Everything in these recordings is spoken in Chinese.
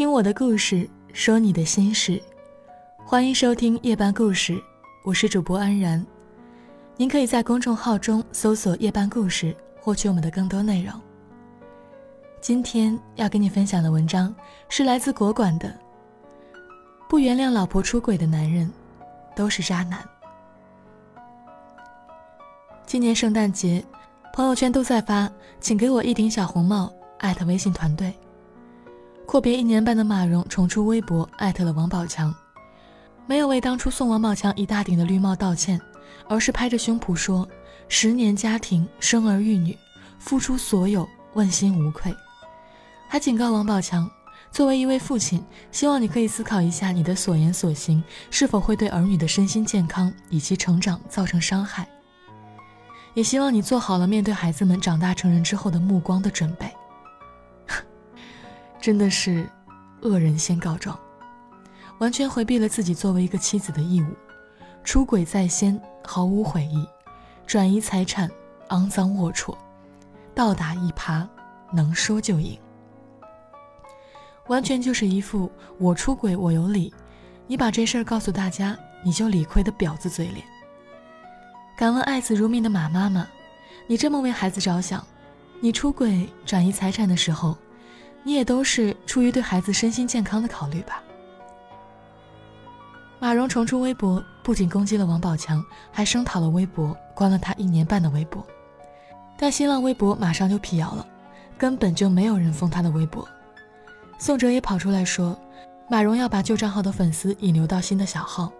听我的故事，说你的心事，欢迎收听夜半故事，我是主播安然。您可以在公众号中搜索“夜半故事”，获取我们的更多内容。今天要跟你分享的文章是来自国馆的《不原谅老婆出轨的男人都是渣男》。今年圣诞节，朋友圈都在发“请给我一顶小红帽”，艾特微信团队。阔别一年半的马蓉重出微博，艾特了王宝强，没有为当初送王宝强一大顶的绿帽道歉，而是拍着胸脯说：“十年家庭，生儿育女，付出所有，问心无愧。”还警告王宝强，作为一位父亲，希望你可以思考一下你的所言所行是否会对儿女的身心健康以及成长造成伤害，也希望你做好了面对孩子们长大成人之后的目光的准备。真的是恶人先告状，完全回避了自己作为一个妻子的义务，出轨在先，毫无悔意，转移财产，肮脏龌龊，倒打一耙，能说就赢，完全就是一副我出轨我有理，你把这事儿告诉大家你就理亏的婊子嘴脸。敢问爱子如命的马妈妈，你这么为孩子着想，你出轨转移财产的时候？你也都是出于对孩子身心健康的考虑吧？马蓉重出微博，不仅攻击了王宝强，还声讨了微博，关了他一年半的微博。但新浪微博马上就辟谣了，根本就没有人封他的微博。宋哲也跑出来说，马蓉要把旧账号的粉丝引流到新的小号，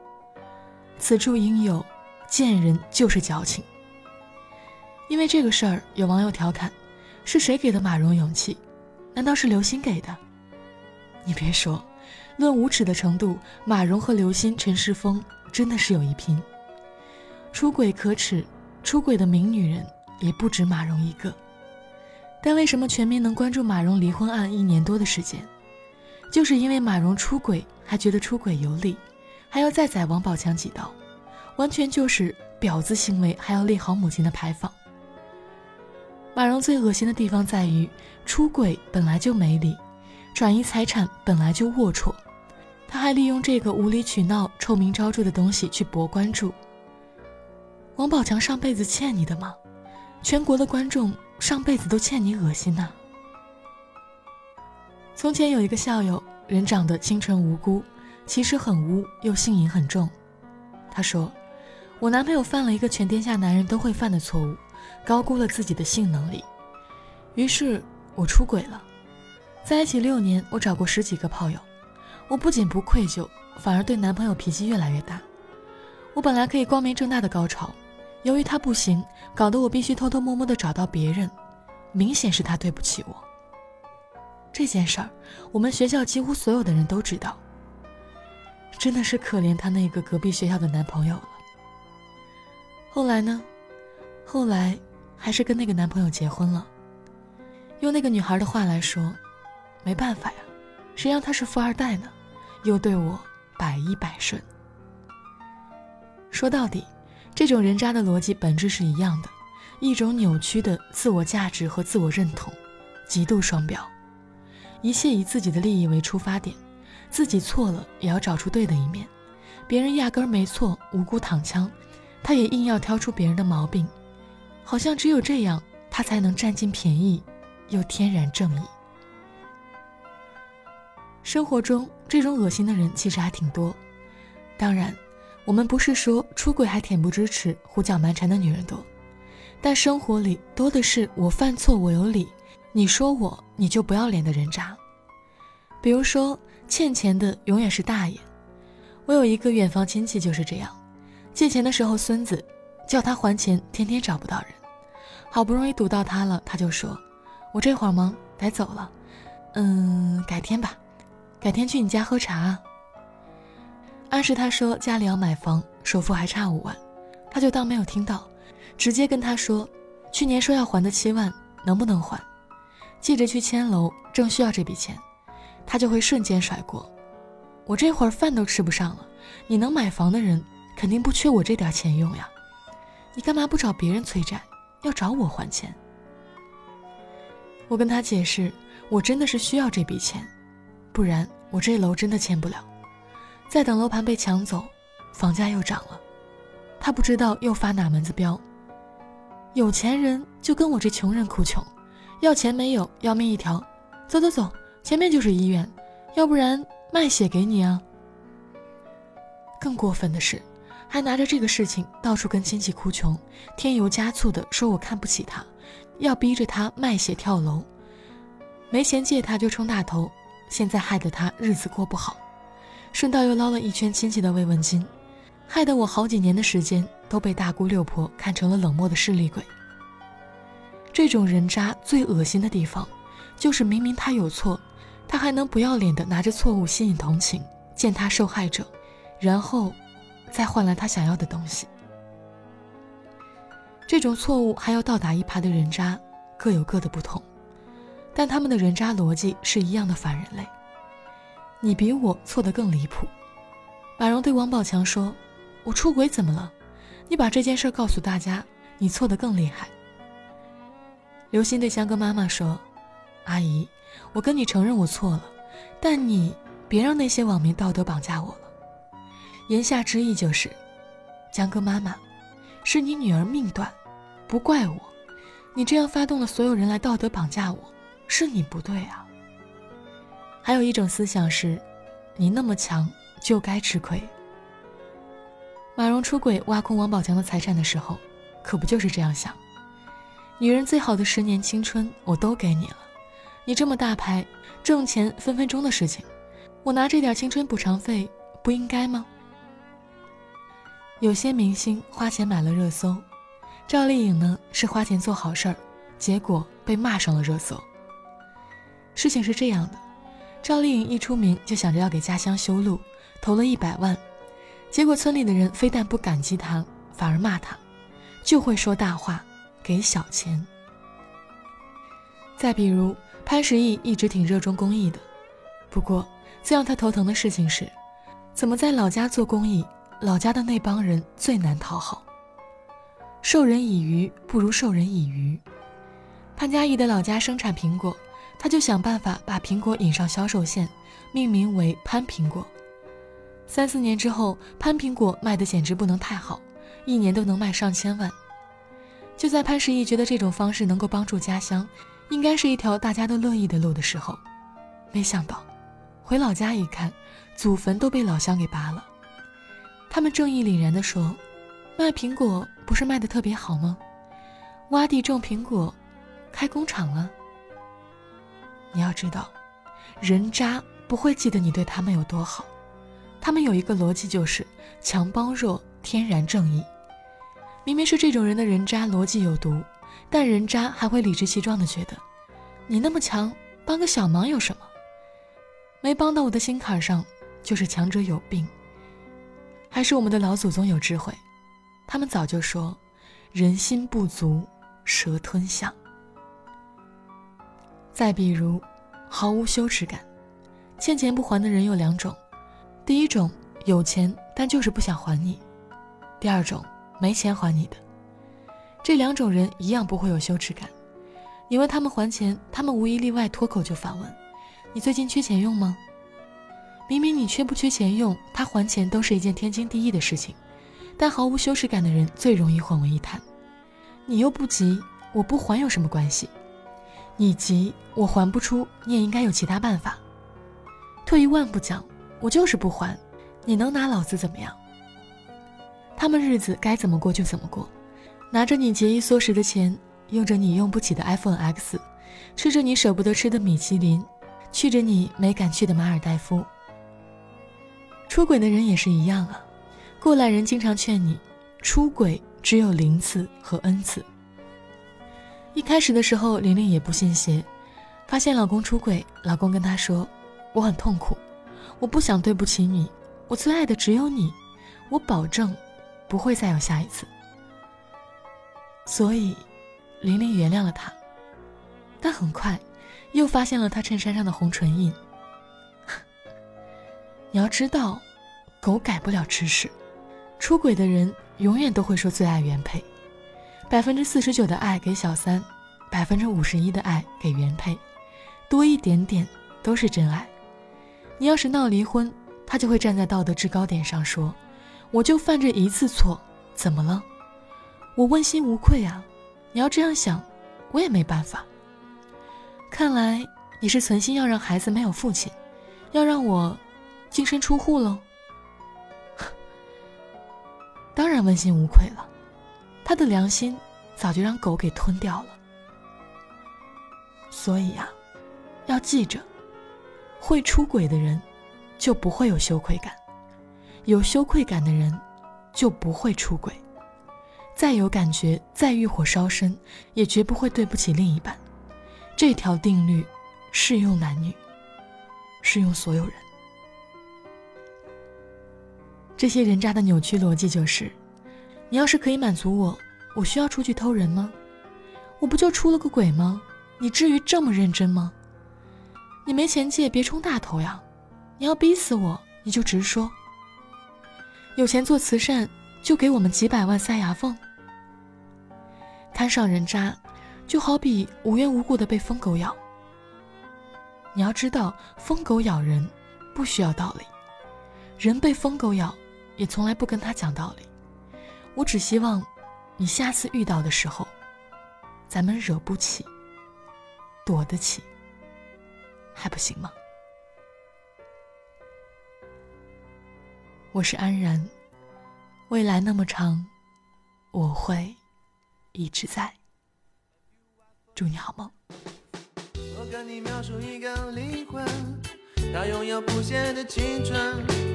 此处应有贱人就是矫情。因为这个事儿，有网友调侃：是谁给的马蓉勇气？难道是刘星给的？你别说，论无耻的程度，马蓉和刘星、陈世峰真的是有一拼。出轨可耻，出轨的名女人也不止马蓉一个。但为什么全民能关注马蓉离婚案一年多的时间？就是因为马蓉出轨还觉得出轨有理，还要再宰王宝强几刀，完全就是婊子行为，还要立好母亲的牌坊。马蓉最恶心的地方在于，出轨本来就没理，转移财产本来就龌龊，他还利用这个无理取闹、臭名昭著的东西去博关注。王宝强上辈子欠你的吗？全国的观众上辈子都欠你恶心呐！从前有一个校友，人长得清纯无辜，其实很污，又性瘾很重。他说：“我男朋友犯了一个全天下男人都会犯的错误。”高估了自己的性能力，于是我出轨了。在一起六年，我找过十几个炮友，我不仅不愧疚，反而对男朋友脾气越来越大。我本来可以光明正大的高潮，由于他不行，搞得我必须偷偷摸摸的找到别人，明显是他对不起我。这件事儿，我们学校几乎所有的人都知道。真的是可怜他那个隔壁学校的男朋友了。后来呢？后来，还是跟那个男朋友结婚了。用那个女孩的话来说，没办法呀，谁让他是富二代呢？又对我百依百顺。说到底，这种人渣的逻辑本质是一样的，一种扭曲的自我价值和自我认同，极度双标，一切以自己的利益为出发点，自己错了也要找出对的一面，别人压根儿没错，无辜躺枪，他也硬要挑出别人的毛病。好像只有这样，他才能占尽便宜，又天然正义。生活中这种恶心的人其实还挺多。当然，我们不是说出轨还恬不知耻、胡搅蛮缠的女人多，但生活里多的是我犯错我有理，你说我你就不要脸的人渣。比如说欠钱的永远是大爷。我有一个远房亲戚就是这样，借钱的时候孙子叫他还钱，天天找不到人。好不容易堵到他了，他就说：“我这会儿忙，得走了，嗯，改天吧，改天去你家喝茶。”暗示他说家里要买房，首付还差五万，他就当没有听到，直接跟他说：“去年说要还的七万，能不能还？借着去签楼，正需要这笔钱。”他就会瞬间甩锅：“我这会儿饭都吃不上了，你能买房的人肯定不缺我这点钱用呀，你干嘛不找别人催债？”要找我还钱，我跟他解释，我真的是需要这笔钱，不然我这楼真的签不了。再等楼盘被抢走，房价又涨了，他不知道又发哪门子飙。有钱人就跟我这穷人哭穷，要钱没有，要命一条。走走走，前面就是医院，要不然卖血给你啊。更过分的是，还拿着这个事情到处跟亲戚哭穷，添油加醋的说我看不起他，要逼着他卖血跳楼，没钱借他就冲大头，现在害得他日子过不好，顺道又捞了一圈亲戚的慰问金，害得我好几年的时间都被大姑六婆看成了冷漠的势利鬼。这种人渣最恶心的地方，就是明明他有错，他还能不要脸的拿着错误吸引同情，践踏受害者。然后，再换来他想要的东西。这种错误还要倒打一耙的人渣，各有各的不同，但他们的人渣逻辑是一样的反人类。你比我错得更离谱。马蓉对王宝强说：“我出轨怎么了？你把这件事告诉大家，你错得更厉害。”刘鑫对香哥妈妈说：“阿姨，我跟你承认我错了，但你别让那些网民道德绑架我了。”言下之意就是，江哥妈妈，是你女儿命短，不怪我。你这样发动了所有人来道德绑架我，是你不对啊。还有一种思想是，你那么强就该吃亏。马蓉出轨挖空王宝强的财产的时候，可不就是这样想？女人最好的十年青春我都给你了，你这么大牌，挣钱分分钟的事情，我拿这点青春补偿费不应该吗？有些明星花钱买了热搜，赵丽颖呢是花钱做好事儿，结果被骂上了热搜。事情是这样的，赵丽颖一出名就想着要给家乡修路，投了一百万，结果村里的人非但不感激她，反而骂她，就会说大话，给小钱。再比如潘石屹一直挺热衷公益的，不过最让他头疼的事情是，怎么在老家做公益？老家的那帮人最难讨好，授人以鱼不如授人以渔。潘嘉怡的老家生产苹果，他就想办法把苹果引上销售线，命名为潘苹果。三四年之后，潘苹果卖的简直不能太好，一年都能卖上千万。就在潘石屹觉得这种方式能够帮助家乡，应该是一条大家都乐意的路的时候，没想到，回老家一看，祖坟都被老乡给扒了。他们正义凛然地说：“卖苹果不是卖的特别好吗？挖地种苹果，开工厂了。你要知道，人渣不会记得你对他们有多好，他们有一个逻辑就是强帮弱，天然正义。明明是这种人的人渣逻辑有毒，但人渣还会理直气壮地觉得，你那么强，帮个小忙有什么？没帮到我的心坎上，就是强者有病。”还是我们的老祖宗有智慧，他们早就说：“人心不足蛇吞象。”再比如，毫无羞耻感，欠钱不还的人有两种：第一种有钱但就是不想还你；第二种没钱还你的。这两种人一样不会有羞耻感。你问他们还钱，他们无一例外脱口就反问：“你最近缺钱用吗？”明明你缺不缺钱用，他还钱都是一件天经地义的事情，但毫无羞耻感的人最容易混为一谈。你又不急，我不还有什么关系？你急，我还不出，你也应该有其他办法。退一万步讲，我就是不还，你能拿老子怎么样？他们日子该怎么过就怎么过，拿着你节衣缩食的钱，用着你用不起的 iPhone X，吃着你舍不得吃的米其林，去着你没敢去的马尔代夫。出轨的人也是一样啊，过来人经常劝你，出轨只有零次和 n 次。一开始的时候，玲玲也不信邪，发现老公出轨，老公跟她说：“我很痛苦，我不想对不起你，我最爱的只有你，我保证不会再有下一次。”所以，玲玲原谅了他，但很快又发现了他衬衫上的红唇印。你要知道，狗改不了吃屎，出轨的人永远都会说最爱原配，百分之四十九的爱给小三，百分之五十一的爱给原配，多一点点都是真爱。你要是闹离婚，他就会站在道德制高点上说：“我就犯这一次错，怎么了？我问心无愧啊！你要这样想，我也没办法。看来你是存心要让孩子没有父亲，要让我净身出户喽？当然问心无愧了，他的良心早就让狗给吞掉了。所以呀，要记着。”会出轨的人，就不会有羞愧感；有羞愧感的人，就不会出轨。再有感觉，再欲火烧身，也绝不会对不起另一半。这条定律适用男女，适用所有人。这些人渣的扭曲逻辑就是：你要是可以满足我，我需要出去偷人吗？我不就出了个轨吗？你至于这么认真吗？你没钱借，别充大头呀！你要逼死我，你就直说。有钱做慈善，就给我们几百万塞牙缝。摊上人渣，就好比无缘无故的被疯狗咬。你要知道，疯狗咬人不需要道理，人被疯狗咬也从来不跟他讲道理。我只希望，你下次遇到的时候，咱们惹不起，躲得起。还不行吗？我是安然，未来那么长，我会一直在。祝你好梦。我跟你描述一个灵魂，它拥有不谢的青春。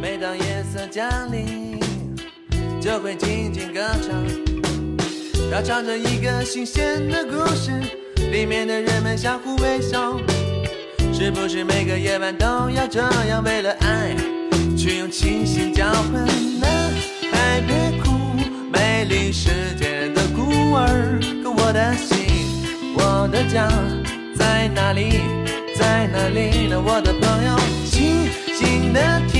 每当夜色降临，就会静静歌唱。它唱着一个新鲜的故事，里面的人们相互微笑。是不是每个夜晚都要这样，为了爱去用清醒交换？男孩别哭，美丽世界的孤儿。可我的心，我的家在哪里？在哪里呢？我的朋友，静静的听，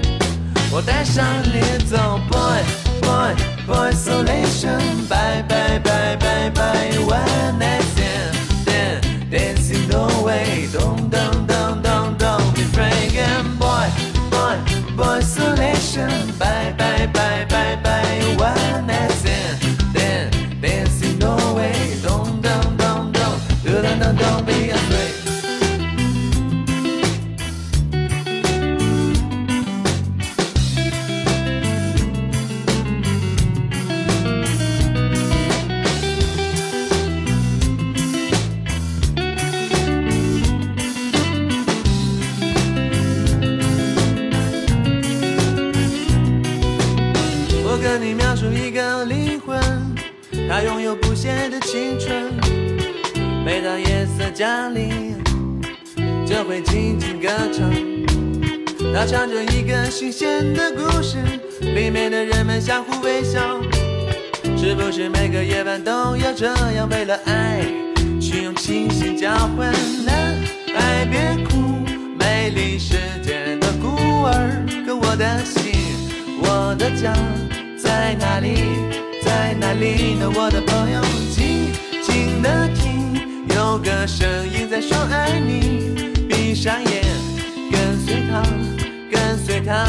我带上你走，boy。boy, boy isolation. Bye, bye, bye, bye, bye. One night stand, then dancing the way. Don't, don't, don't, don't, don't be fragrant. Boy, boy, boy isolation. Bye, bye, bye, bye, bye. 他拥有不谢的青春，每当夜色降临，就会静静歌唱。他唱着一个新鲜的故事，里面的人们相互微笑。是不是每个夜晚都要这样，为了爱去用清醒交换？男孩别哭，美丽世界的孤儿。可我的心，我的家在哪里？在哪里呢，我的朋友？静静的听，有个声音在说爱你。闭上眼，跟随他，跟随他，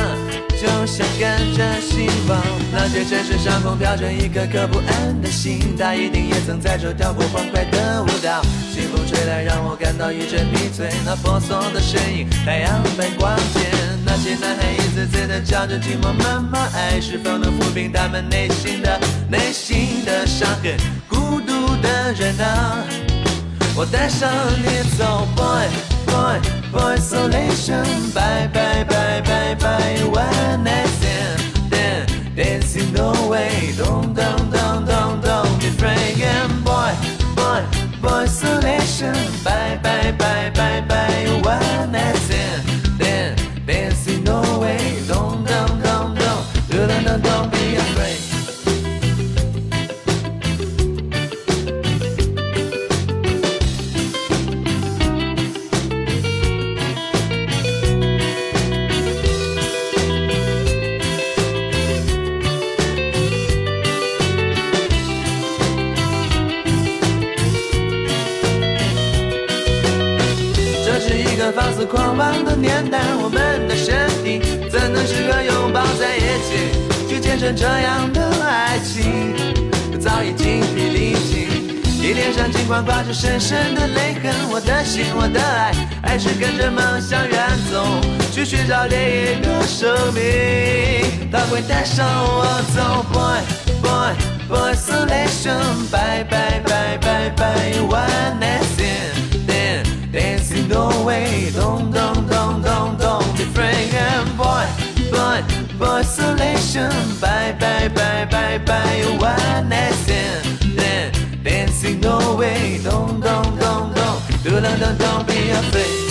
就像跟着希望。那些城市上空飘着一颗颗不安的心，他一定也曾在这跳过欢快的舞蹈。清风吹来，让我感到一阵迷醉。那婆娑的身影，太阳般光洁。那些男孩一次次的叫着寂寞妈妈，爱是否能抚平他们内心的内心的伤痕？孤独的人啊，我带上你走，boy boy boy isolation，bye bye bye bye bye，one night stand，then dancing the way，don't don't don't don't don't be afraid，boy boy boy isolation，bye bye bye bye bye，one night 这样的爱情？早已精疲力尽，你脸上尽管挂着深深的泪痕，我的心，我的爱，还是跟着梦想远走，去寻找另一个生命，它会带上我走。Boy boy boy selection，拜拜拜拜拜，one dancing dancing away，don't don't don't don't don't be afraid boy boy boy selection，拜拜拜拜拜，one dancing dancing away，don't don't don't don't don't don't don't be afraid。